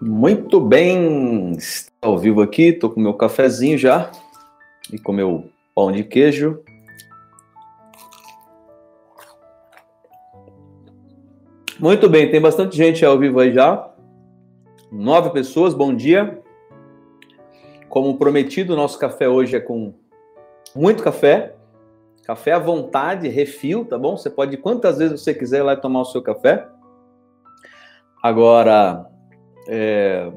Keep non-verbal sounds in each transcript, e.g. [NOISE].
Muito bem, está ao vivo aqui, estou com meu cafezinho já e com meu pão de queijo. Muito bem, tem bastante gente ao vivo aí já. Nove pessoas, bom dia. Como prometido, nosso café hoje é com muito café. Café à vontade, refil, tá bom? Você pode quantas vezes você quiser ir lá tomar o seu café. Agora, é...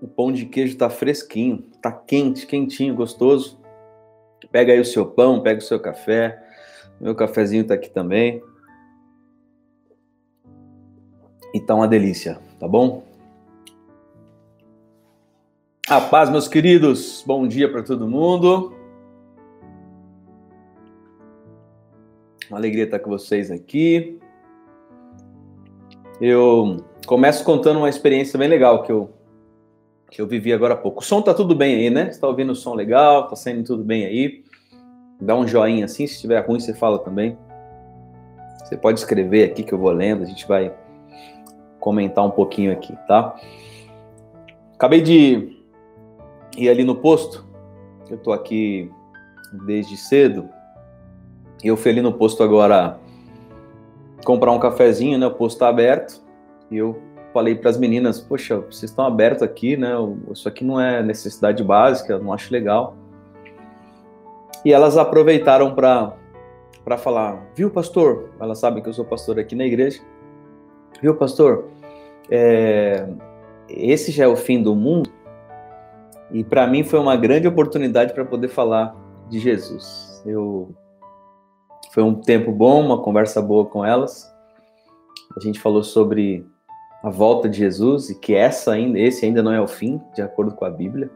o pão de queijo tá fresquinho, tá quente, quentinho, gostoso. Pega aí o seu pão, pega o seu café. Meu cafezinho tá aqui também. E tá uma delícia, tá bom? A paz, meus queridos. Bom dia para todo mundo. Uma alegria estar com vocês aqui. Eu começo contando uma experiência bem legal que eu que eu vivi agora há pouco. O som tá tudo bem aí, né? Você tá ouvindo o som legal, tá saindo tudo bem aí. Dá um joinha assim, se estiver ruim você fala também. Você pode escrever aqui que eu vou lendo, a gente vai comentar um pouquinho aqui, tá? Acabei de ir ali no posto. Eu tô aqui desde cedo. Eu fui ali no posto agora comprar um cafezinho, né? O posto está aberto. E eu falei para as meninas: Poxa, vocês estão abertos aqui, né? Isso aqui não é necessidade básica, não acho legal. E elas aproveitaram para falar: Viu, pastor? Elas sabem que eu sou pastor aqui na igreja. Viu, pastor? É, esse já é o fim do mundo. E para mim foi uma grande oportunidade para poder falar de Jesus. Eu foi um tempo bom, uma conversa boa com elas. A gente falou sobre a volta de Jesus e que essa ainda, esse ainda não é o fim, de acordo com a Bíblia.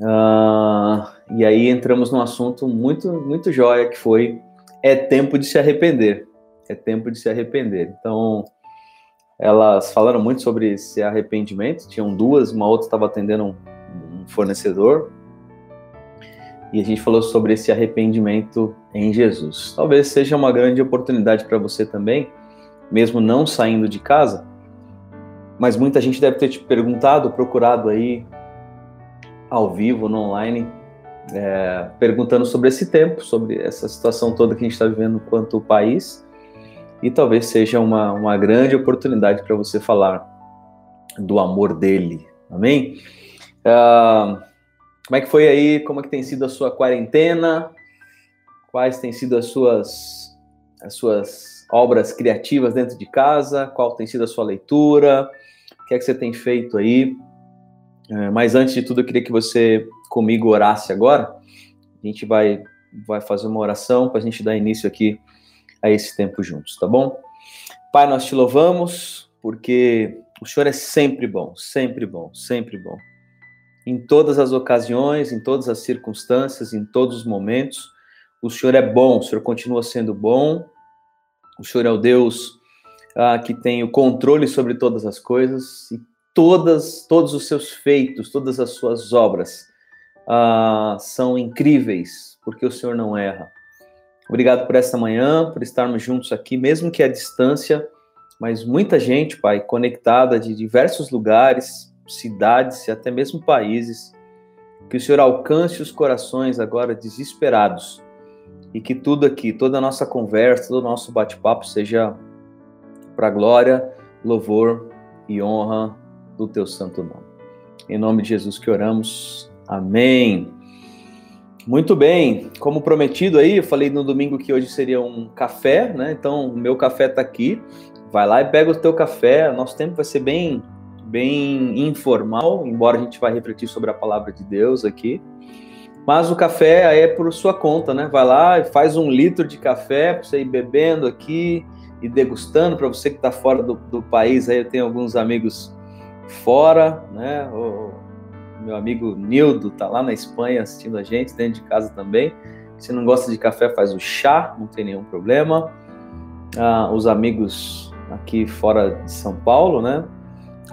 Uh, e aí entramos num assunto muito, muito jóia que foi é tempo de se arrepender. É tempo de se arrepender. Então, elas falaram muito sobre esse arrependimento. Tinham duas, uma outra estava atendendo um, um fornecedor, e a gente falou sobre esse arrependimento em Jesus. Talvez seja uma grande oportunidade para você também, mesmo não saindo de casa, mas muita gente deve ter te perguntado, procurado aí ao vivo, no online, é, perguntando sobre esse tempo, sobre essa situação toda que a gente está vivendo quanto país, e talvez seja uma, uma grande oportunidade para você falar do amor dele. Amém? Uh, como é que foi aí? Como é que tem sido a sua quarentena? Quais têm sido as suas as suas obras criativas dentro de casa? Qual tem sido a sua leitura? O que é que você tem feito aí? É, mas antes de tudo, eu queria que você comigo orasse agora. A gente vai vai fazer uma oração para a gente dar início aqui a esse tempo juntos, tá bom? Pai, nós te louvamos porque o Senhor é sempre bom, sempre bom, sempre bom em todas as ocasiões, em todas as circunstâncias, em todos os momentos. O Senhor é bom, o Senhor continua sendo bom. O Senhor é o Deus ah, que tem o controle sobre todas as coisas e todas, todos os seus feitos, todas as suas obras ah, são incríveis, porque o Senhor não erra. Obrigado por esta manhã, por estarmos juntos aqui, mesmo que à distância, mas muita gente, Pai, conectada de diversos lugares, cidades e até mesmo países. Que o Senhor alcance os corações agora desesperados e que tudo aqui, toda a nossa conversa, todo o nosso bate-papo seja para glória, louvor e honra do teu santo nome. Em nome de Jesus que oramos. Amém. Muito bem, como prometido aí, eu falei no domingo que hoje seria um café, né? Então, o meu café está aqui. Vai lá e pega o teu café. Nosso tempo vai ser bem bem informal, embora a gente vai refletir sobre a palavra de Deus aqui. Mas o café é por sua conta, né? Vai lá e faz um litro de café para você ir bebendo aqui e degustando. Para você que está fora do, do, país, aí eu tenho alguns amigos fora, né? O meu amigo Nildo está lá na Espanha assistindo a gente, dentro de casa também. Se não gosta de café, faz o chá, não tem nenhum problema. Ah, os amigos aqui fora de São Paulo, né?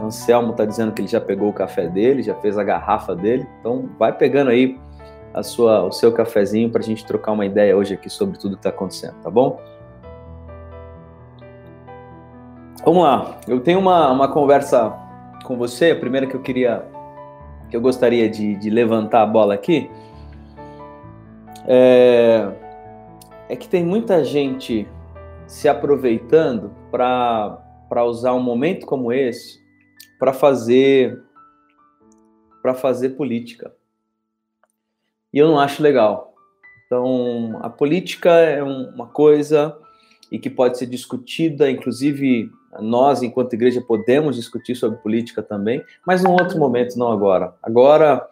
Anselmo está dizendo que ele já pegou o café dele, já fez a garrafa dele. Então, vai pegando aí a sua, o seu cafezinho para a gente trocar uma ideia hoje aqui sobre tudo que está acontecendo, tá bom? Vamos lá. Eu tenho uma, uma conversa com você. A primeira que eu queria, que eu gostaria de, de levantar a bola aqui, é, é que tem muita gente se aproveitando para usar um momento como esse para fazer para fazer política. E eu não acho legal. Então, a política é uma coisa e que pode ser discutida, inclusive nós, enquanto igreja, podemos discutir sobre política também, mas num outro momento, não agora. Agora,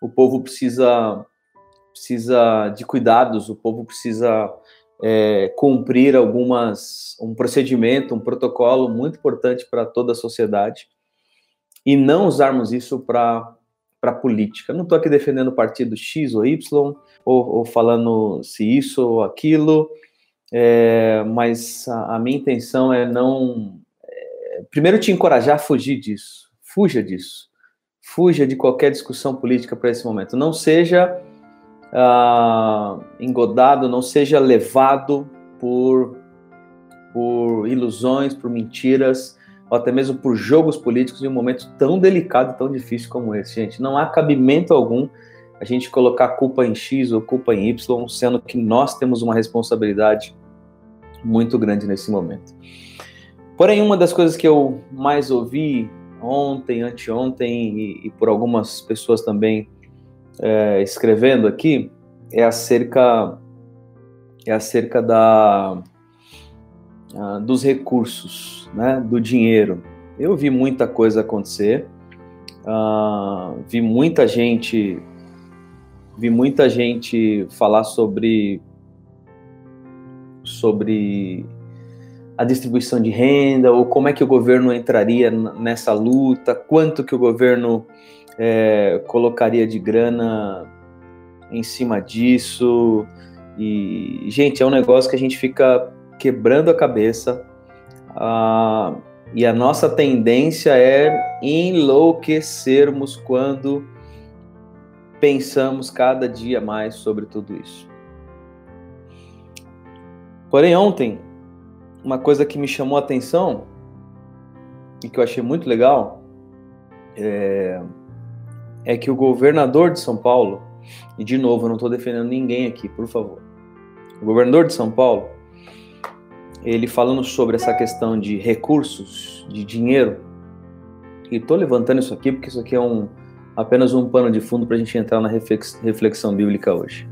o povo precisa precisa de cuidados, o povo precisa é, cumprir algumas um procedimento, um protocolo muito importante para toda a sociedade e não usarmos isso para para política. não estou aqui defendendo o partido X ou Y ou, ou falando se isso ou aquilo, é, mas a, a, minha intenção é não é, primeiro te encorajar a fugir disso, fuja disso, fuja de qualquer discussão política para esse momento. Não seja ah, engodado, não seja levado por, por ilusões, por mentiras, ou até mesmo por jogos políticos em um momento tão delicado, tão difícil como esse, gente. Não há cabimento algum a gente colocar culpa em X ou culpa em Y, sendo que nós temos uma responsabilidade muito grande nesse momento. Porém, uma das coisas que eu mais ouvi ontem, anteontem e, e por algumas pessoas também é, escrevendo aqui é acerca é acerca da uh, dos recursos, né, do dinheiro. Eu vi muita coisa acontecer, uh, vi muita gente vi muita gente falar sobre sobre a distribuição de renda ou como é que o governo entraria nessa luta, quanto que o governo é, colocaria de grana em cima disso. E, gente, é um negócio que a gente fica quebrando a cabeça. Ah, e a nossa tendência é enlouquecermos quando pensamos cada dia mais sobre tudo isso. Porém, ontem, uma coisa que me chamou a atenção e que eu achei muito legal é, é que o governador de São Paulo, e de novo, eu não estou defendendo ninguém aqui, por favor. O governador de São Paulo, ele falando sobre essa questão de recursos, de dinheiro, e estou levantando isso aqui porque isso aqui é um, apenas um pano de fundo para a gente entrar na reflexão bíblica hoje.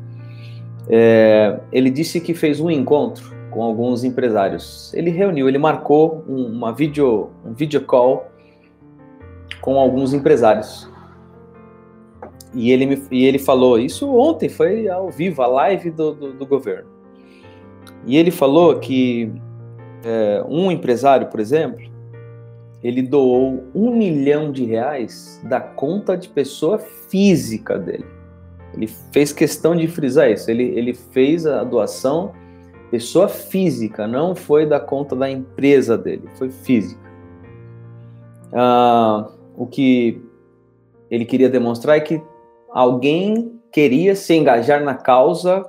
É, ele disse que fez um encontro com alguns empresários. Ele reuniu, ele marcou um, uma video, um video call com alguns empresários. E ele, me, e ele falou, isso ontem, foi ao vivo, a live do, do, do governo. E ele falou que é, um empresário, por exemplo, ele doou um milhão de reais da conta de pessoa física dele. Ele fez questão de frisar isso. Ele, ele fez a doação pessoa física, não foi da conta da empresa dele, foi física. Ah, o que ele queria demonstrar é que alguém queria se engajar na causa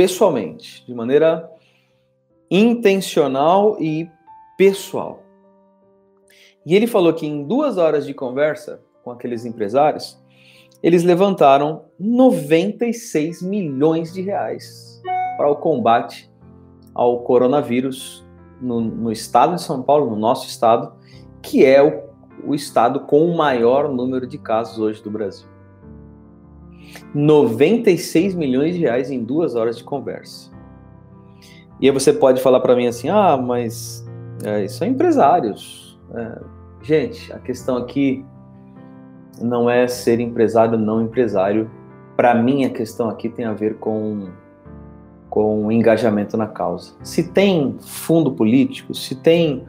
pessoalmente, de maneira intencional e pessoal. E ele falou que em duas horas de conversa com aqueles empresários, eles levantaram 96 milhões de reais para o combate ao coronavírus no, no estado de São Paulo, no nosso estado, que é o, o estado com o maior número de casos hoje do Brasil. 96 milhões de reais em duas horas de conversa. E aí você pode falar para mim assim, ah, mas é, são empresários. É, gente, a questão aqui não é ser empresário ou não empresário. Para mim, a questão aqui tem a ver com com engajamento na causa. Se tem fundo político, se tem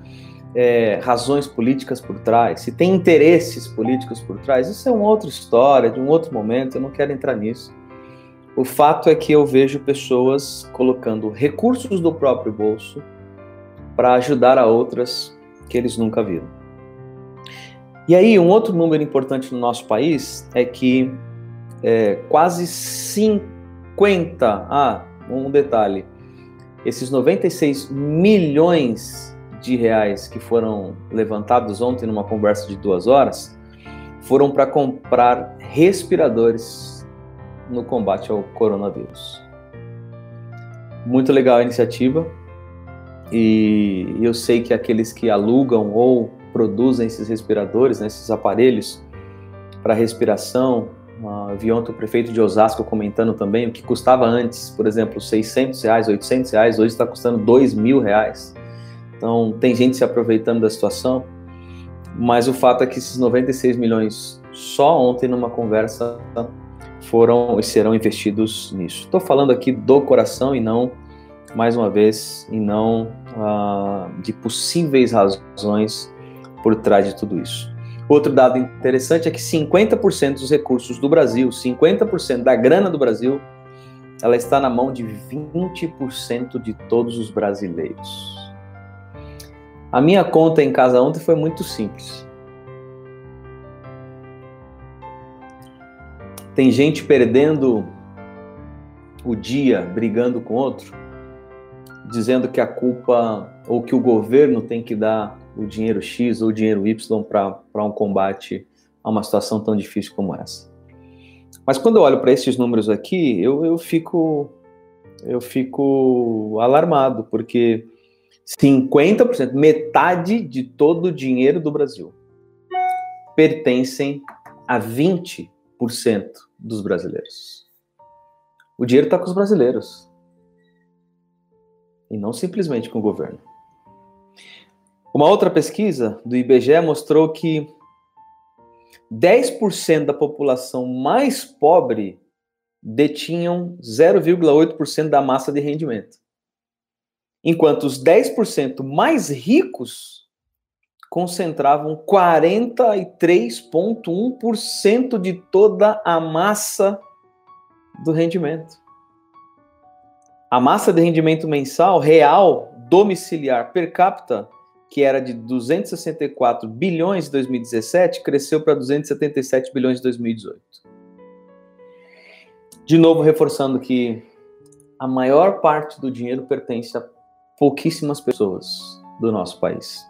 é, razões políticas por trás, se tem interesses políticos por trás, isso é uma outra história, de um outro momento, eu não quero entrar nisso. O fato é que eu vejo pessoas colocando recursos do próprio bolso para ajudar a outras que eles nunca viram. E aí, um outro número importante no nosso país é que é, quase 50, ah, um detalhe, esses 96 milhões de reais que foram levantados ontem numa conversa de duas horas foram para comprar respiradores no combate ao coronavírus. Muito legal a iniciativa e eu sei que aqueles que alugam ou produzem esses respiradores, né, esses aparelhos para respiração, uh, vi ontem o prefeito de Osasco comentando também o que custava antes, por exemplo, 600 reais, 800 reais, hoje está custando 2 mil reais. Então tem gente se aproveitando da situação, mas o fato é que esses 96 milhões só ontem numa conversa foram e serão investidos nisso. Estou falando aqui do coração e não, mais uma vez, e não uh, de possíveis razões por trás de tudo isso. Outro dado interessante é que 50% dos recursos do Brasil, 50% da grana do Brasil, ela está na mão de 20% de todos os brasileiros. A minha conta em casa ontem foi muito simples. Tem gente perdendo o dia brigando com outro, dizendo que a culpa ou que o governo tem que dar o dinheiro X ou o dinheiro Y para um combate a uma situação tão difícil como essa. Mas quando eu olho para esses números aqui, eu, eu fico eu fico alarmado, porque 50%, metade de todo o dinheiro do Brasil pertencem a 20% dos brasileiros. O dinheiro está com os brasileiros. E não simplesmente com o governo. Uma outra pesquisa do IBGE mostrou que 10% da população mais pobre detinham 0,8% da massa de rendimento. Enquanto os 10% mais ricos concentravam 43,1% de toda a massa do rendimento. A massa de rendimento mensal real domiciliar per capita que era de 264 bilhões em 2017, cresceu para 277 bilhões em 2018. De novo, reforçando que a maior parte do dinheiro pertence a pouquíssimas pessoas do nosso país.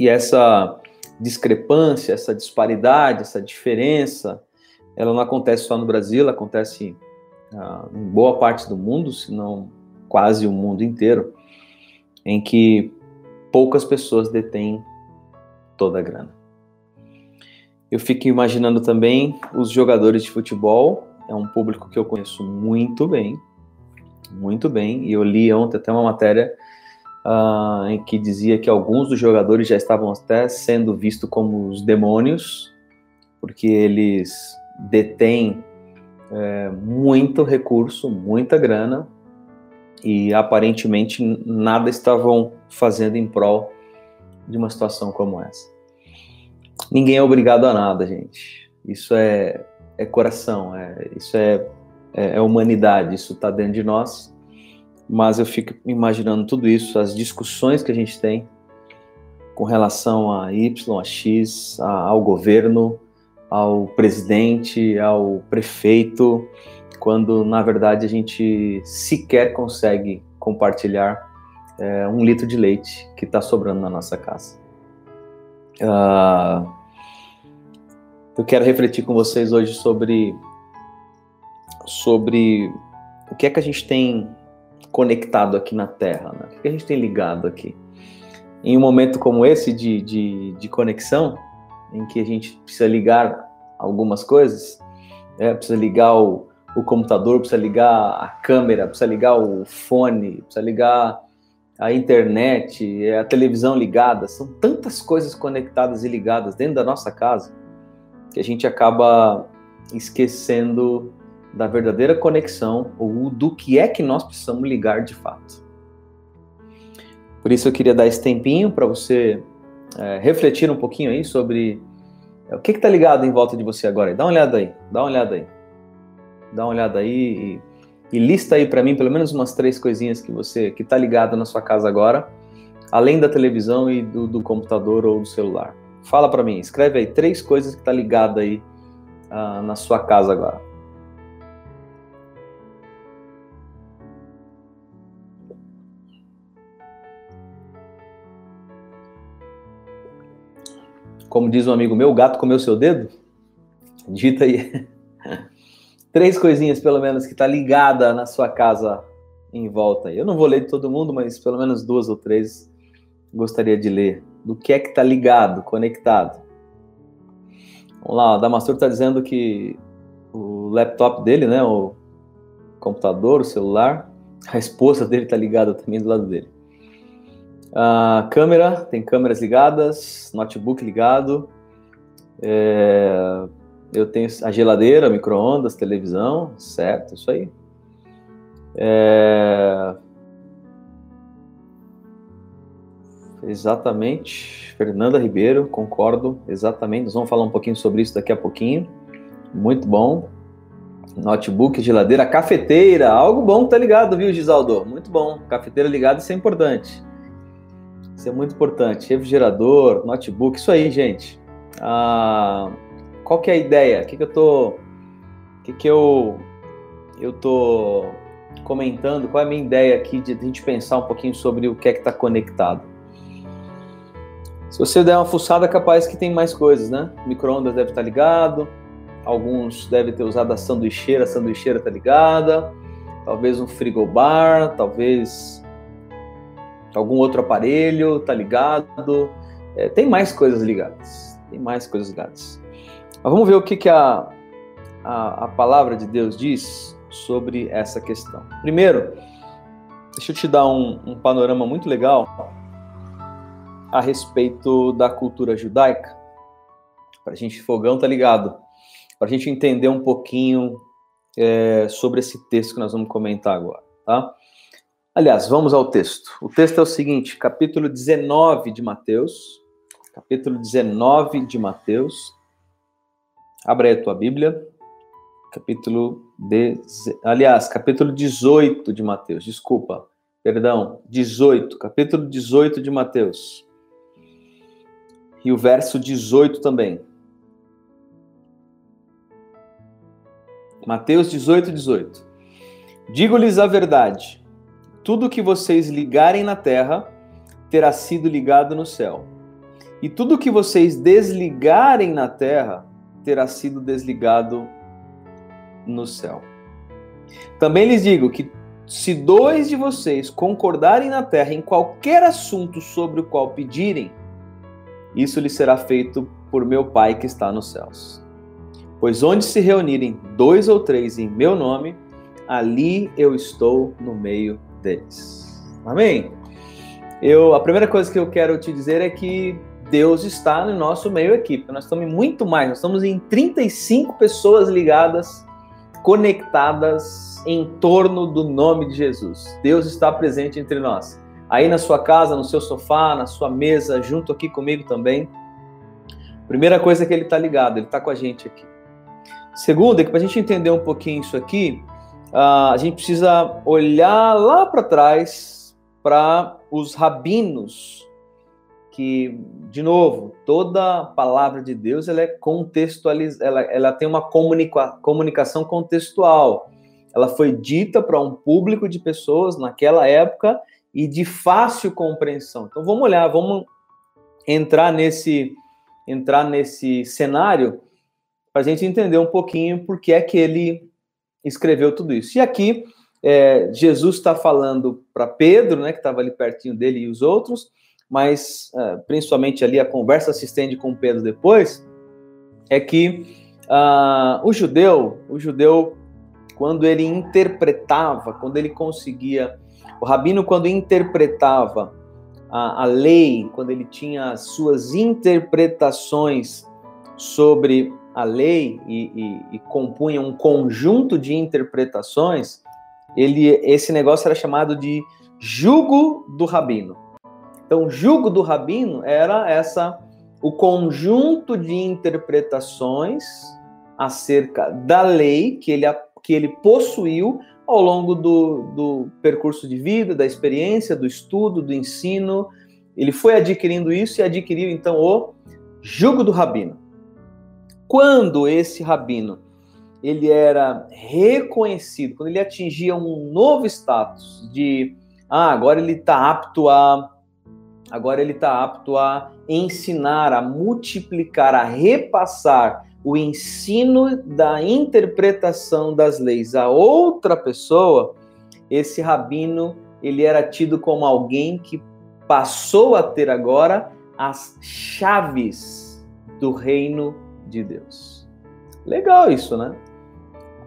E essa discrepância, essa disparidade, essa diferença, ela não acontece só no Brasil, ela acontece ah, em boa parte do mundo, se não quase o mundo inteiro, em que poucas pessoas detêm toda a grana. Eu fico imaginando também os jogadores de futebol, é um público que eu conheço muito bem, muito bem, e eu li ontem até uma matéria uh, em que dizia que alguns dos jogadores já estavam até sendo vistos como os demônios, porque eles detêm é, muito recurso, muita grana, e aparentemente nada estavam fazendo em prol de uma situação como essa. Ninguém é obrigado a nada, gente. Isso é, é coração, é, isso é, é, é humanidade, isso está dentro de nós. Mas eu fico imaginando tudo isso, as discussões que a gente tem com relação a Y, a X, a, ao governo, ao presidente, ao prefeito, quando na verdade a gente sequer consegue compartilhar é, um litro de leite que está sobrando na nossa casa. Uh, eu quero refletir com vocês hoje sobre sobre o que é que a gente tem conectado aqui na Terra, né? o que a gente tem ligado aqui. Em um momento como esse de, de, de conexão, em que a gente precisa ligar algumas coisas, né? precisa ligar o, o computador, precisa ligar a câmera, precisa ligar o fone, precisa ligar a internet, a televisão ligada, são tantas coisas conectadas e ligadas dentro da nossa casa que a gente acaba esquecendo da verdadeira conexão ou do que é que nós precisamos ligar de fato. Por isso eu queria dar esse tempinho para você é, refletir um pouquinho aí sobre é, o que está ligado em volta de você agora. Dá uma olhada aí, dá uma olhada aí, dá uma olhada aí e e lista aí para mim pelo menos umas três coisinhas que você que está ligado na sua casa agora, além da televisão e do, do computador ou do celular. Fala para mim, escreve aí três coisas que está ligado aí uh, na sua casa agora. Como diz um amigo meu, o gato comeu seu dedo? Dita aí. [LAUGHS] Três coisinhas, pelo menos, que tá ligada na sua casa em volta. Eu não vou ler de todo mundo, mas pelo menos duas ou três gostaria de ler. Do que é que tá ligado, conectado. Vamos lá, o Damastor está dizendo que o laptop dele, né, o computador, o celular, a esposa dele está ligada também do lado dele. A câmera, tem câmeras ligadas, notebook ligado. É, eu tenho a geladeira, micro-ondas, televisão, certo, isso aí. É, exatamente, Fernanda Ribeiro, concordo, exatamente. Nós vamos falar um pouquinho sobre isso daqui a pouquinho. Muito bom. Notebook, geladeira, cafeteira, algo bom tá ligado, viu, Gisaldo? Muito bom. Cafeteira ligada, isso é importante. Isso é muito importante. Refrigerador, notebook, isso aí, gente. Ah, qual que é a ideia? O que, que eu tô. O que, que eu. Eu tô comentando? Qual é a minha ideia aqui de a gente pensar um pouquinho sobre o que é que está conectado? Se você der uma fuçada, capaz que tem mais coisas, né? Micro-ondas deve estar ligado, alguns devem ter usado a sanduicheira, a sanduicheira está ligada, talvez um frigobar, talvez algum outro aparelho está ligado. É, tem mais coisas ligadas, tem mais coisas ligadas. Mas vamos ver o que, que a, a, a palavra de Deus diz sobre essa questão. Primeiro, deixa eu te dar um, um panorama muito legal a respeito da cultura judaica. Para a gente, fogão tá ligado? Para a gente entender um pouquinho é, sobre esse texto que nós vamos comentar agora, tá? Aliás, vamos ao texto. O texto é o seguinte, capítulo 19 de Mateus, capítulo 19 de Mateus. Abre aí a tua Bíblia. Capítulo de, aliás, capítulo 18 de Mateus, desculpa. Perdão, 18, capítulo 18 de Mateus e o verso 18 também. Mateus 18, 18. Digo-lhes a verdade: tudo que vocês ligarem na terra terá sido ligado no céu, e tudo que vocês desligarem na terra terá sido desligado no céu. Também lhes digo que se dois de vocês concordarem na terra em qualquer assunto sobre o qual pedirem, isso lhe será feito por meu Pai que está nos céus. Pois onde se reunirem dois ou três em meu nome, ali eu estou no meio deles. Amém? Eu, a primeira coisa que eu quero te dizer é que Deus está no nosso meio equipe. Nós estamos muito mais, nós estamos em 35 pessoas ligadas, conectadas em torno do nome de Jesus. Deus está presente entre nós aí na sua casa, no seu sofá, na sua mesa, junto aqui comigo também. Primeira coisa é que ele está ligado, ele está com a gente aqui. Segunda, é que para a gente entender um pouquinho isso aqui, uh, a gente precisa olhar lá para trás para os rabinos, que, de novo, toda palavra de Deus ela é contextualizada, ela, ela tem uma comunica, comunicação contextual. Ela foi dita para um público de pessoas naquela época e de fácil compreensão. Então vamos olhar, vamos entrar nesse entrar nesse cenário para a gente entender um pouquinho por que é que ele escreveu tudo isso. E aqui é, Jesus está falando para Pedro, né, que estava ali pertinho dele e os outros, mas é, principalmente ali a conversa se estende com Pedro depois, é que uh, o judeu, o judeu, quando ele interpretava, quando ele conseguia o rabino, quando interpretava a, a lei, quando ele tinha as suas interpretações sobre a lei e, e, e, compunha um conjunto de interpretações, ele, esse negócio era chamado de jugo do rabino. Então, jugo do rabino era essa o conjunto de interpretações acerca da lei que ele, que ele possuiu ao longo do, do percurso de vida, da experiência, do estudo, do ensino. Ele foi adquirindo isso e adquiriu então o jugo do rabino. Quando esse rabino ele era reconhecido, quando ele atingia um novo status de ah, agora ele está apto a agora ele está apto a ensinar, a multiplicar, a repassar o ensino da interpretação das leis a outra pessoa, esse rabino ele era tido como alguém que passou a ter agora as chaves do reino de Deus. Legal isso, né?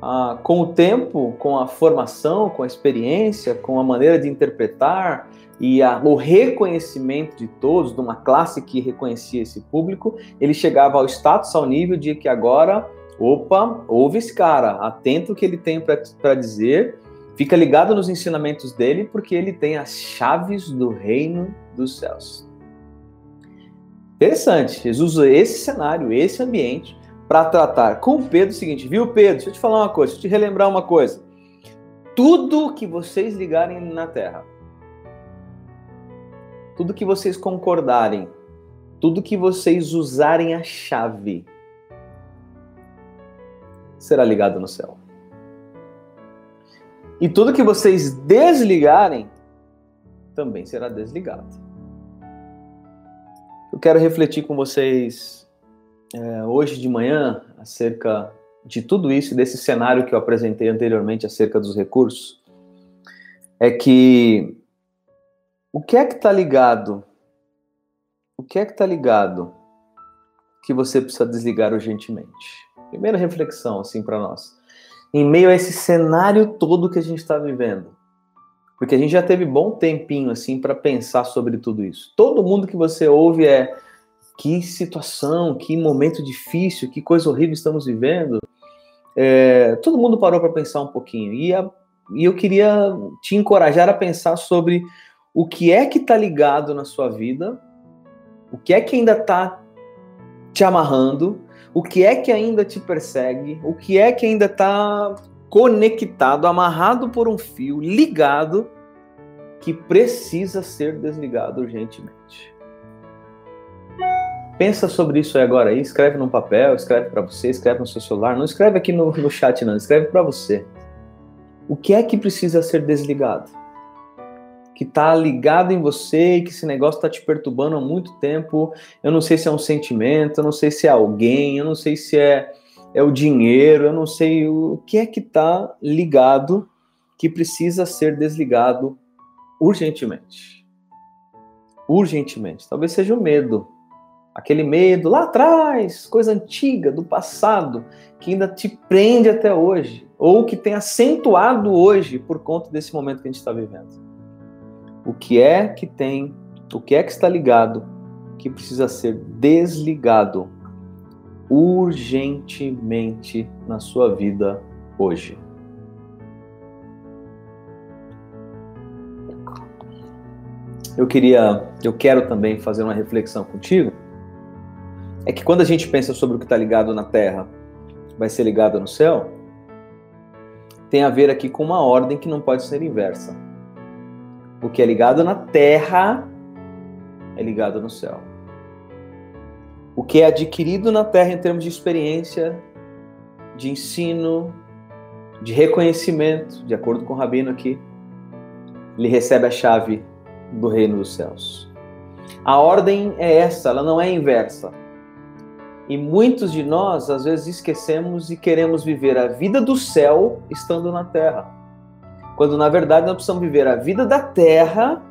Ah, com o tempo, com a formação, com a experiência, com a maneira de interpretar e a, o reconhecimento de todos, de uma classe que reconhecia esse público, ele chegava ao status, ao nível de que agora, opa, ouve esse cara, atento o que ele tem para dizer, fica ligado nos ensinamentos dele, porque ele tem as chaves do reino dos céus. Interessante, Jesus usa esse cenário, esse ambiente, para tratar com Pedro o seguinte, viu, Pedro? Deixa eu te falar uma coisa, deixa eu te relembrar uma coisa. Tudo que vocês ligarem na terra, tudo que vocês concordarem, tudo que vocês usarem a chave, será ligado no céu. E tudo que vocês desligarem, também será desligado. Eu quero refletir com vocês é, hoje de manhã acerca de tudo isso, desse cenário que eu apresentei anteriormente acerca dos recursos, é que o que é que está ligado? O que é que está ligado que você precisa desligar urgentemente? Primeira reflexão, assim, para nós. Em meio a esse cenário todo que a gente está vivendo, porque a gente já teve bom tempinho, assim, para pensar sobre tudo isso. Todo mundo que você ouve é que situação, que momento difícil, que coisa horrível estamos vivendo. É, todo mundo parou para pensar um pouquinho. E, a, e eu queria te encorajar a pensar sobre o que é que está ligado na sua vida, o que é que ainda está te amarrando, o que é que ainda te persegue, o que é que ainda está conectado, amarrado por um fio, ligado, que precisa ser desligado urgentemente. Pensa sobre isso aí agora aí, escreve num papel, escreve para você, escreve no seu celular, não escreve aqui no, no chat não, escreve para você. O que é que precisa ser desligado? Que está ligado em você e que esse negócio está te perturbando há muito tempo. Eu não sei se é um sentimento, eu não sei se é alguém, eu não sei se é, é o dinheiro, eu não sei o que é que está ligado que precisa ser desligado urgentemente. Urgentemente. Talvez seja o medo aquele medo lá atrás, coisa antiga, do passado, que ainda te prende até hoje, ou que tem acentuado hoje por conta desse momento que a gente está vivendo. O que é que tem, o que é que está ligado, que precisa ser desligado urgentemente na sua vida hoje? Eu queria, eu quero também fazer uma reflexão contigo é que quando a gente pensa sobre o que está ligado na terra vai ser ligado no céu, tem a ver aqui com uma ordem que não pode ser inversa. O que é ligado na terra é ligado no céu. O que é adquirido na terra em termos de experiência, de ensino, de reconhecimento, de acordo com o rabino aqui, ele recebe a chave do reino dos céus. A ordem é essa, ela não é inversa. E muitos de nós, às vezes, esquecemos e queremos viver a vida do céu estando na terra. Quando, na verdade, nós precisamos viver a vida da terra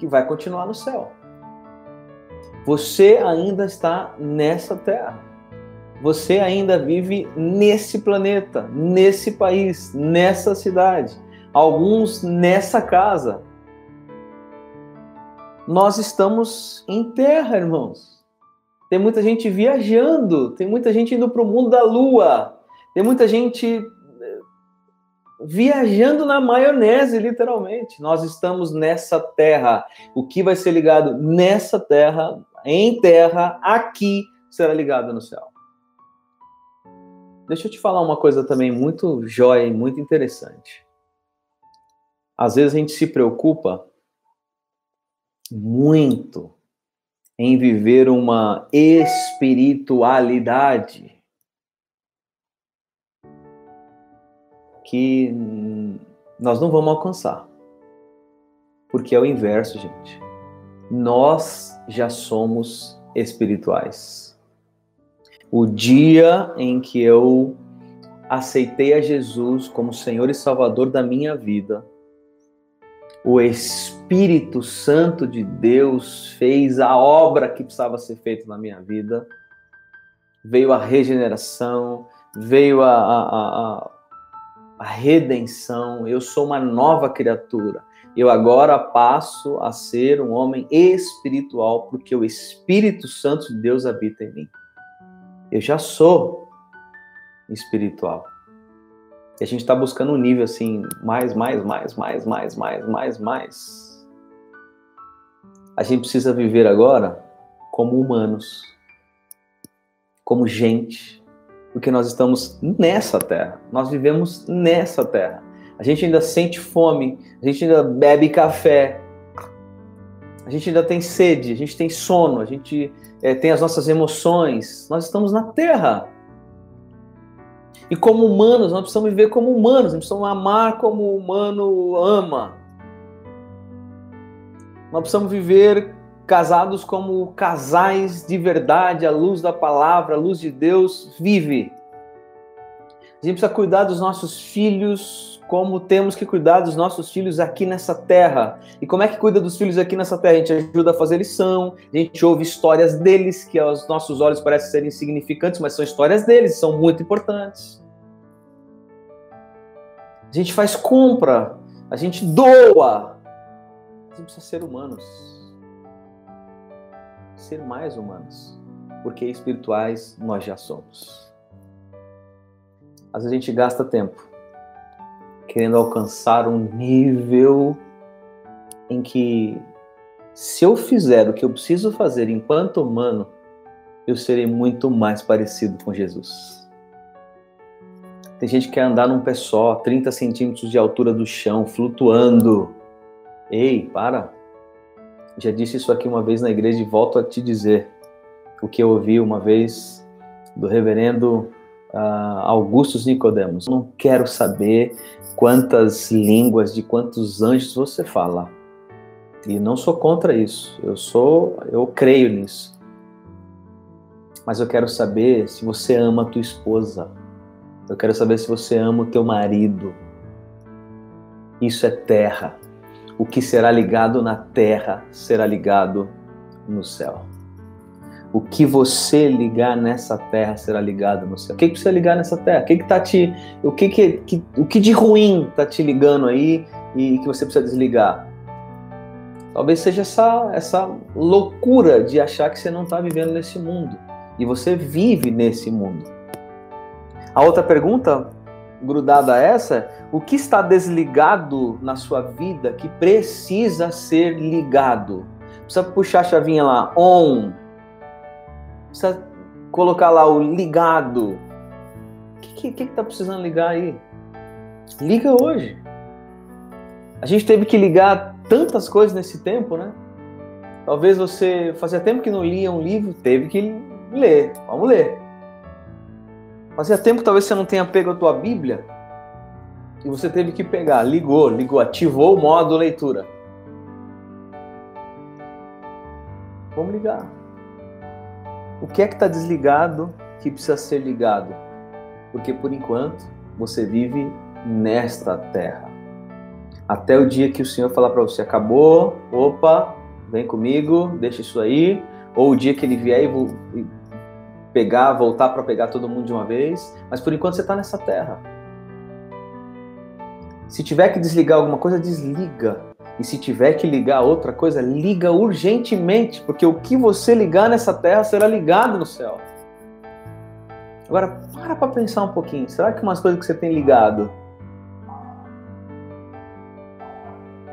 que vai continuar no céu. Você ainda está nessa terra. Você ainda vive nesse planeta, nesse país, nessa cidade. Alguns nessa casa. Nós estamos em terra, irmãos. Tem muita gente viajando, tem muita gente indo para o mundo da lua, tem muita gente eh, viajando na maionese, literalmente. Nós estamos nessa terra. O que vai ser ligado nessa terra, em terra, aqui, será ligado no céu. Deixa eu te falar uma coisa também muito jóia e muito interessante. Às vezes a gente se preocupa muito em viver uma espiritualidade que nós não vamos alcançar. Porque é o inverso, gente. Nós já somos espirituais. O dia em que eu aceitei a Jesus como Senhor e Salvador da minha vida, o Espírito Santo de Deus fez a obra que precisava ser feita na minha vida. Veio a regeneração, veio a, a, a, a redenção. Eu sou uma nova criatura. Eu agora passo a ser um homem espiritual, porque o Espírito Santo de Deus habita em mim. Eu já sou espiritual. E a gente está buscando um nível assim, mais, mais, mais, mais, mais, mais, mais, mais. A gente precisa viver agora como humanos, como gente, porque nós estamos nessa terra, nós vivemos nessa terra. A gente ainda sente fome, a gente ainda bebe café, a gente ainda tem sede, a gente tem sono, a gente é, tem as nossas emoções. Nós estamos na terra. E como humanos, nós precisamos viver como humanos, nós precisamos amar como o humano ama. Nós precisamos viver casados como casais de verdade, à luz da palavra, à luz de Deus, vive. A gente precisa cuidar dos nossos filhos como temos que cuidar dos nossos filhos aqui nessa terra. E como é que cuida dos filhos aqui nessa terra? A gente ajuda a fazer lição, a gente ouve histórias deles, que aos nossos olhos parecem ser insignificantes, mas são histórias deles, são muito importantes. A gente faz compra, a gente doa. A gente precisa ser humanos. Ser mais humanos. Porque espirituais nós já somos. Às vezes a gente gasta tempo querendo alcançar um nível em que, se eu fizer o que eu preciso fazer enquanto humano, eu serei muito mais parecido com Jesus. Tem gente que quer andar num pé só, 30 centímetros de altura do chão, flutuando. Ei, para! Já disse isso aqui uma vez na igreja e volto a te dizer o que eu ouvi uma vez do reverendo uh, Augustus Nicodemos. Não quero saber quantas línguas, de quantos anjos você fala. E não sou contra isso. Eu sou, eu creio nisso. Mas eu quero saber se você ama a tua esposa. Eu quero saber se você ama o teu marido. Isso é terra. O que será ligado na terra será ligado no céu. O que você ligar nessa terra será ligado no céu. O que, que precisa ligar nessa terra? O que, que tá te. O que, que, que, o que de ruim tá te ligando aí e que você precisa desligar? Talvez seja essa, essa loucura de achar que você não está vivendo nesse mundo. E você vive nesse mundo. A outra pergunta, grudada a essa, o que está desligado na sua vida que precisa ser ligado? Precisa puxar a chavinha lá, on, precisa colocar lá o ligado. O que, que, que tá precisando ligar aí? Liga hoje. A gente teve que ligar tantas coisas nesse tempo, né? Talvez você fazia tempo que não lia um livro, teve que ler. Vamos ler. Fazia tempo que talvez você não tenha pego a tua Bíblia e você teve que pegar, ligou, ligou, ativou o modo leitura. Vamos ligar. O que é que está desligado que precisa ser ligado? Porque por enquanto você vive nesta terra. Até o dia que o Senhor falar para você: acabou, opa, vem comigo, deixa isso aí. Ou o dia que ele vier e pegar, voltar para pegar todo mundo de uma vez. Mas por enquanto você está nessa terra. Se tiver que desligar alguma coisa, desliga. E se tiver que ligar outra coisa, liga urgentemente, porque o que você ligar nessa terra será ligado no céu. Agora, para para pensar um pouquinho. Será que umas coisas que você tem ligado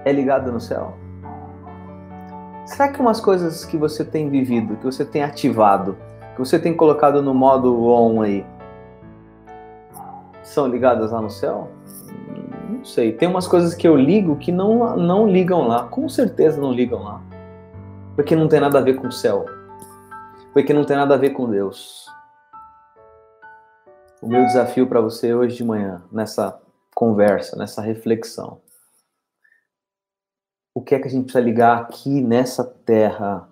é ligado no céu? Será que umas coisas que você tem vivido, que você tem ativado, que você tem colocado no modo on aí, são ligadas lá no céu? Não sei. Tem umas coisas que eu ligo que não, não ligam lá. Com certeza não ligam lá. Porque não tem nada a ver com o céu. Porque não tem nada a ver com Deus. O meu desafio para você hoje de manhã, nessa conversa, nessa reflexão, o que é que a gente precisa ligar aqui nessa terra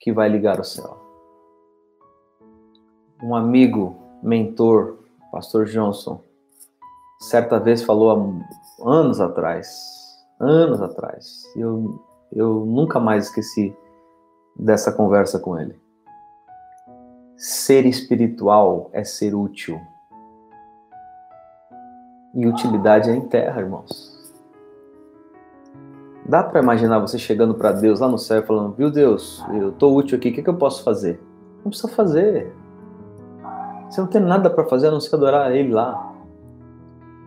que vai ligar o céu. Um amigo, mentor, pastor Johnson, certa vez falou há anos atrás, anos atrás, eu, eu nunca mais esqueci dessa conversa com ele. Ser espiritual é ser útil. E utilidade é em terra, irmãos. Dá para imaginar você chegando para Deus lá no céu e falando: Viu, Deus, eu tô útil aqui, o que, que eu posso fazer? Não precisa fazer. Você não tem nada para fazer a não ser adorar Ele lá.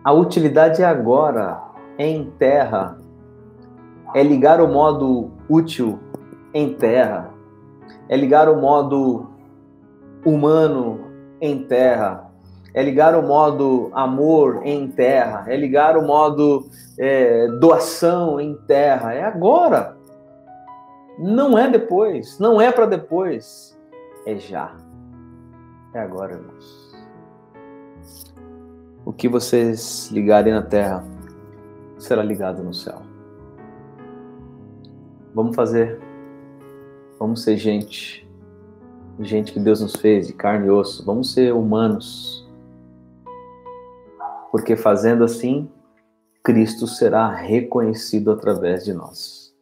A utilidade é agora, é em terra. É ligar o modo útil em terra. É ligar o modo humano em terra é ligar o modo amor em terra, é ligar o modo é, doação em terra. É agora. Não é depois. Não é para depois. É já. É agora, irmãos. O que vocês ligarem na terra será ligado no céu. Vamos fazer. Vamos ser gente. Gente que Deus nos fez de carne e osso. Vamos ser humanos porque fazendo assim, Cristo será reconhecido através de nós.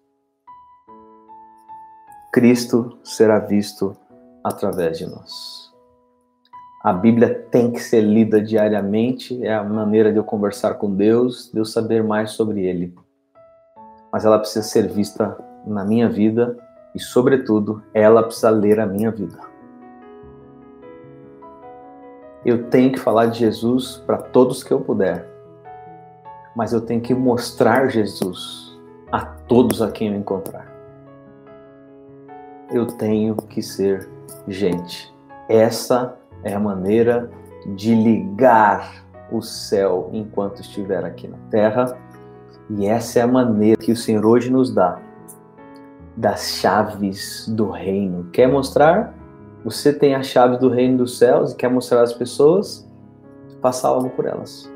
Cristo será visto através de nós. A Bíblia tem que ser lida diariamente, é a maneira de eu conversar com Deus, de eu saber mais sobre Ele. Mas ela precisa ser vista na minha vida e, sobretudo, ela precisa ler a minha vida. Eu tenho que falar de Jesus para todos que eu puder, mas eu tenho que mostrar Jesus a todos a quem eu encontrar. Eu tenho que ser gente. Essa é a maneira de ligar o céu enquanto estiver aqui na terra. E essa é a maneira que o Senhor hoje nos dá das chaves do reino. Quer mostrar? Você tem a chave do reino dos céus e quer mostrar às pessoas, faça algo por elas.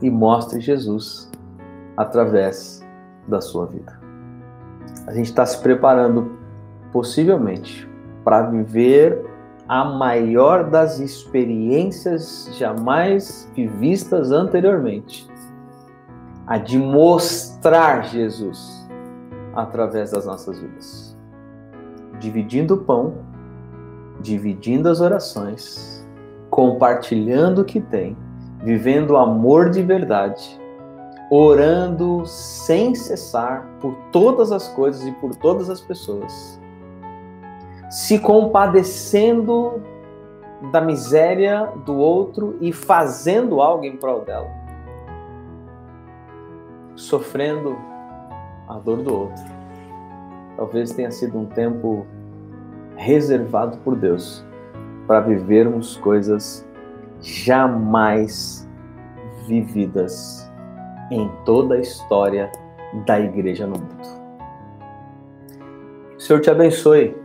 E mostre Jesus através da sua vida. A gente está se preparando, possivelmente, para viver a maior das experiências jamais vistas anteriormente. A de mostrar Jesus através das nossas vidas, dividindo o pão dividindo as orações, compartilhando o que tem, vivendo o amor de verdade, orando sem cessar por todas as coisas e por todas as pessoas, se compadecendo da miséria do outro e fazendo algo em prol dela, sofrendo a dor do outro. Talvez tenha sido um tempo reservado por Deus para vivermos coisas jamais vividas em toda a história da igreja no mundo. O Senhor te abençoe,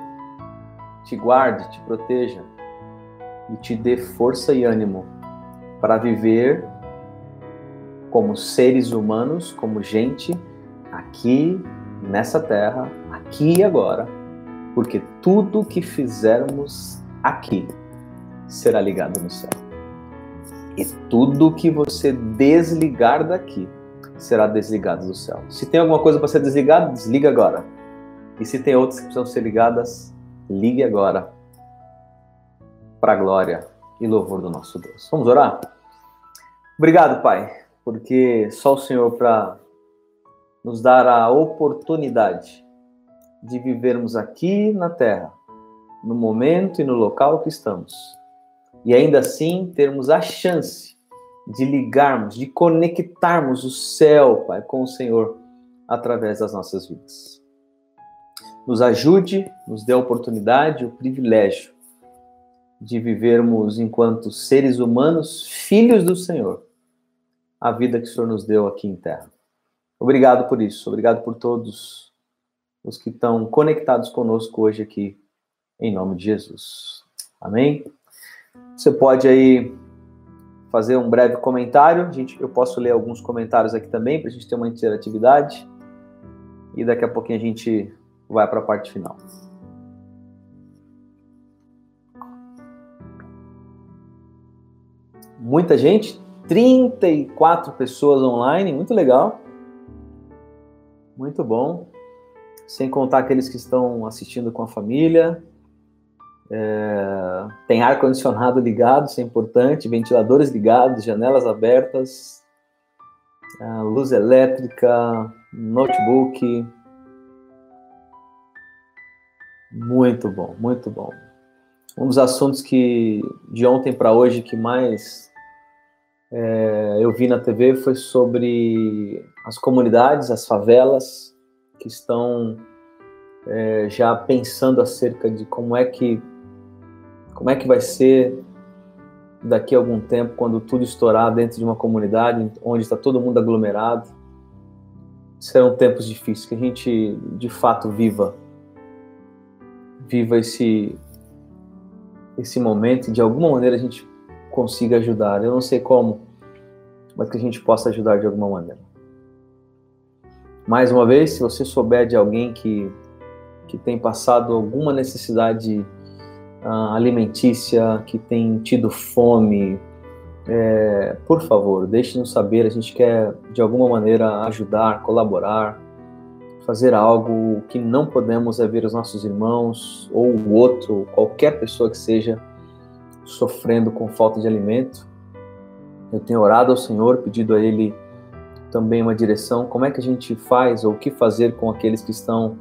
te guarde, te proteja e te dê força e ânimo para viver como seres humanos, como gente aqui nessa terra, aqui e agora porque tudo que fizermos aqui será ligado no céu. E tudo que você desligar daqui será desligado do céu. Se tem alguma coisa para ser desligada, desliga agora. E se tem outras que precisam ser ligadas, ligue agora. Para a glória e louvor do nosso Deus. Vamos orar? Obrigado, Pai, porque só o Senhor para nos dar a oportunidade de vivermos aqui na Terra, no momento e no local que estamos, e ainda assim termos a chance de ligarmos, de conectarmos o céu, Pai, com o Senhor através das nossas vidas. Nos ajude, nos dê a oportunidade, o privilégio de vivermos enquanto seres humanos, filhos do Senhor, a vida que o Senhor nos deu aqui em terra. Obrigado por isso, obrigado por todos os que estão conectados conosco hoje aqui, em nome de Jesus. Amém? Você pode aí fazer um breve comentário. Gente, eu posso ler alguns comentários aqui também para a gente ter uma interatividade. E daqui a pouquinho a gente vai para a parte final. Muita gente, 34 pessoas online, muito legal. Muito bom. Sem contar aqueles que estão assistindo com a família. É, tem ar-condicionado ligado, isso é importante, ventiladores ligados, janelas abertas, luz elétrica, notebook. Muito bom, muito bom. Um dos assuntos que de ontem para hoje que mais é, eu vi na TV foi sobre as comunidades, as favelas que estão é, já pensando acerca de como é que como é que vai ser daqui a algum tempo, quando tudo estourar dentro de uma comunidade onde está todo mundo aglomerado? Serão tempos difíceis, que a gente de fato viva, viva esse esse momento e de alguma maneira a gente consiga ajudar. Eu não sei como, mas que a gente possa ajudar de alguma maneira. Mais uma vez, se você souber de alguém que, que tem passado alguma necessidade uh, alimentícia, que tem tido fome, é, por favor, deixe-nos saber. A gente quer, de alguma maneira, ajudar, colaborar, fazer algo que não podemos é ver os nossos irmãos ou o outro, qualquer pessoa que seja, sofrendo com falta de alimento. Eu tenho orado ao Senhor, pedido a Ele também uma direção, como é que a gente faz ou o que fazer com aqueles que estão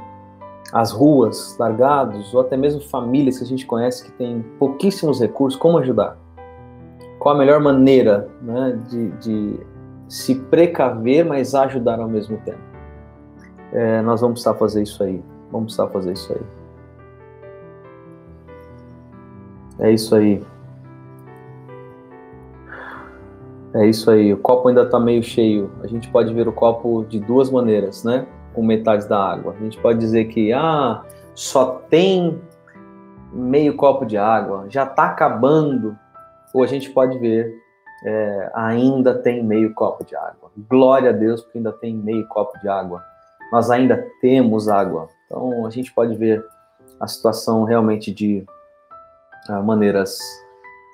as ruas, largados, ou até mesmo famílias que a gente conhece que tem pouquíssimos recursos, como ajudar? Qual a melhor maneira né, de, de se precaver, mas ajudar ao mesmo tempo? É, nós vamos precisar fazer isso aí. Vamos precisar fazer isso aí. É isso aí. É isso aí. O copo ainda está meio cheio. A gente pode ver o copo de duas maneiras, né? Com metade da água. A gente pode dizer que ah, só tem meio copo de água, já está acabando. Ou a gente pode ver é, ainda tem meio copo de água. Glória a Deus, porque ainda tem meio copo de água. Nós ainda temos água. Então a gente pode ver a situação realmente de uh, maneiras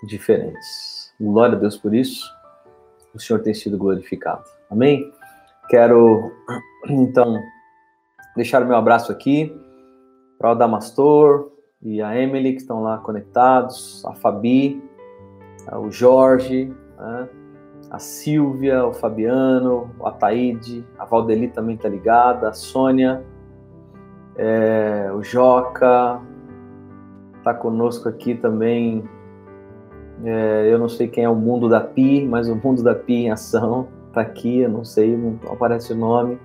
diferentes. Glória a Deus por isso o Senhor tem sido glorificado. Amém? Quero, [CLEARS THROAT] então, deixar o meu abraço aqui para o Damastor e a Emily, que estão lá conectados, a Fabi, o Jorge, né? A Silvia, o Fabiano, o Ataíde, a Valdeli também está ligada, a Sônia, é, o Joca, está conosco aqui também é, eu não sei quem é o Mundo da Pi, mas o Mundo da Pi em ação está aqui, eu não sei, não aparece o nome.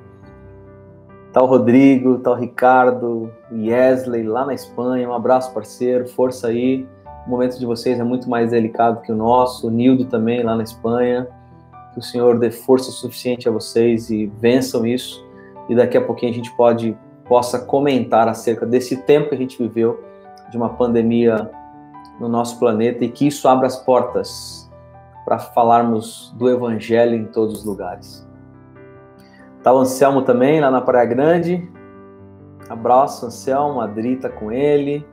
Tá o Rodrigo, tá o Ricardo, o Yesley lá na Espanha, um abraço parceiro, força aí. O momento de vocês é muito mais delicado que o nosso. O Nildo também lá na Espanha. Que o Senhor dê força suficiente a vocês e vençam isso. E daqui a pouquinho a gente pode possa comentar acerca desse tempo que a gente viveu de uma pandemia no nosso planeta e que isso abra as portas para falarmos do Evangelho em todos os lugares. Tá o Anselmo também, lá na Praia Grande. Abraço, Anselmo, a Adri tá com ele.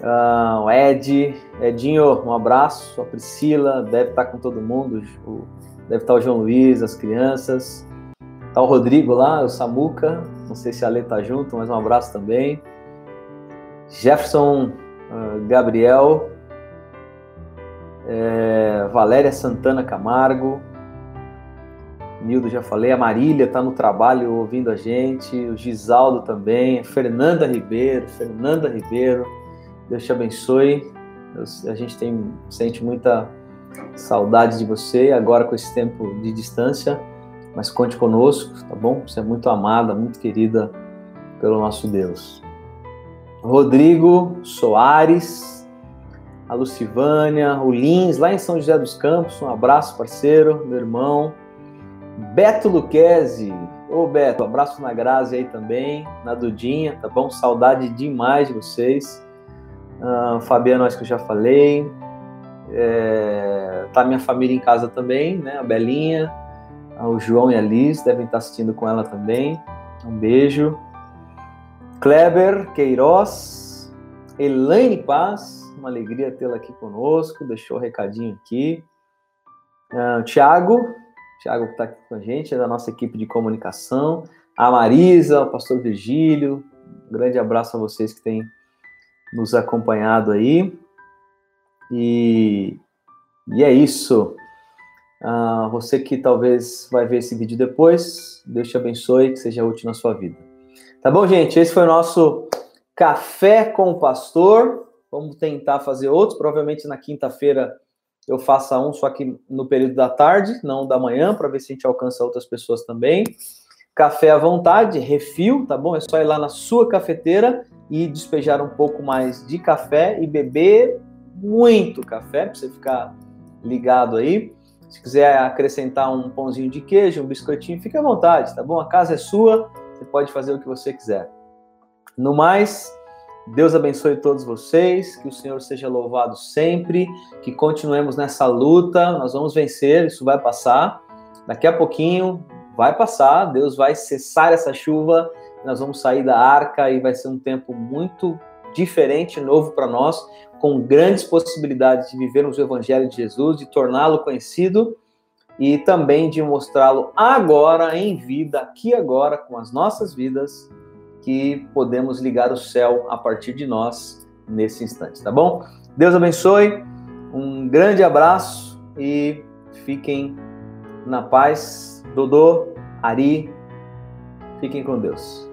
Uh, o Ed, Edinho, um abraço. A Priscila, deve estar tá com todo mundo. Deve estar tá o João Luiz, as crianças. Tá o Rodrigo lá, o Samuca. Não sei se a Lê tá junto, mas um abraço também. Jefferson ah, Gabriel, é, Valéria Santana Camargo, Nildo já falei, a Marília está no trabalho ouvindo a gente, o Gisaldo também, Fernanda Ribeiro, Fernanda Ribeiro, Deus te abençoe. a gente tem sente muita saudade de você agora com esse tempo de distância, mas conte conosco, tá bom? Você é muito amada, muito querida pelo nosso Deus. Rodrigo Soares, a Lucivânia, o Lins, lá em São José dos Campos, um abraço, parceiro, meu irmão. Beto Luquezzi, ô Beto, abraço na Grazi aí também, na Dudinha, tá bom? Saudade demais de vocês. Uh, Fabiano, acho que eu já falei. É, tá minha família em casa também, né? A Belinha, o João e a Liz devem estar assistindo com ela também. Um beijo. Kleber Queiroz, Elaine Paz, uma alegria tê-la aqui conosco, deixou o um recadinho aqui. Uh, Tiago, Tiago que está aqui com a gente, é da nossa equipe de comunicação. A Marisa, o pastor Virgílio, um grande abraço a vocês que têm nos acompanhado aí. E, e é isso. Uh, você que talvez vai ver esse vídeo depois, Deus te abençoe, que seja útil na sua vida. Tá bom, gente? Esse foi o nosso Café com o Pastor. Vamos tentar fazer outros. Provavelmente na quinta-feira eu faça um, só que no período da tarde, não da manhã, para ver se a gente alcança outras pessoas também. Café à vontade, refil, tá bom? É só ir lá na sua cafeteira e despejar um pouco mais de café e beber muito café, para você ficar ligado aí. Se quiser acrescentar um pãozinho de queijo, um biscoitinho, fique à vontade, tá bom? A casa é sua, você pode fazer o que você quiser. No mais, Deus abençoe todos vocês, que o Senhor seja louvado sempre, que continuemos nessa luta, nós vamos vencer, isso vai passar. Daqui a pouquinho vai passar, Deus vai cessar essa chuva, nós vamos sair da arca e vai ser um tempo muito diferente, novo para nós, com grandes possibilidades de vivermos o Evangelho de Jesus, de torná-lo conhecido e também de mostrá-lo agora, em vida, aqui agora, com as nossas vidas que podemos ligar o céu a partir de nós nesse instante, tá bom? Deus abençoe, um grande abraço e fiquem na paz. Dodô, Ari, fiquem com Deus.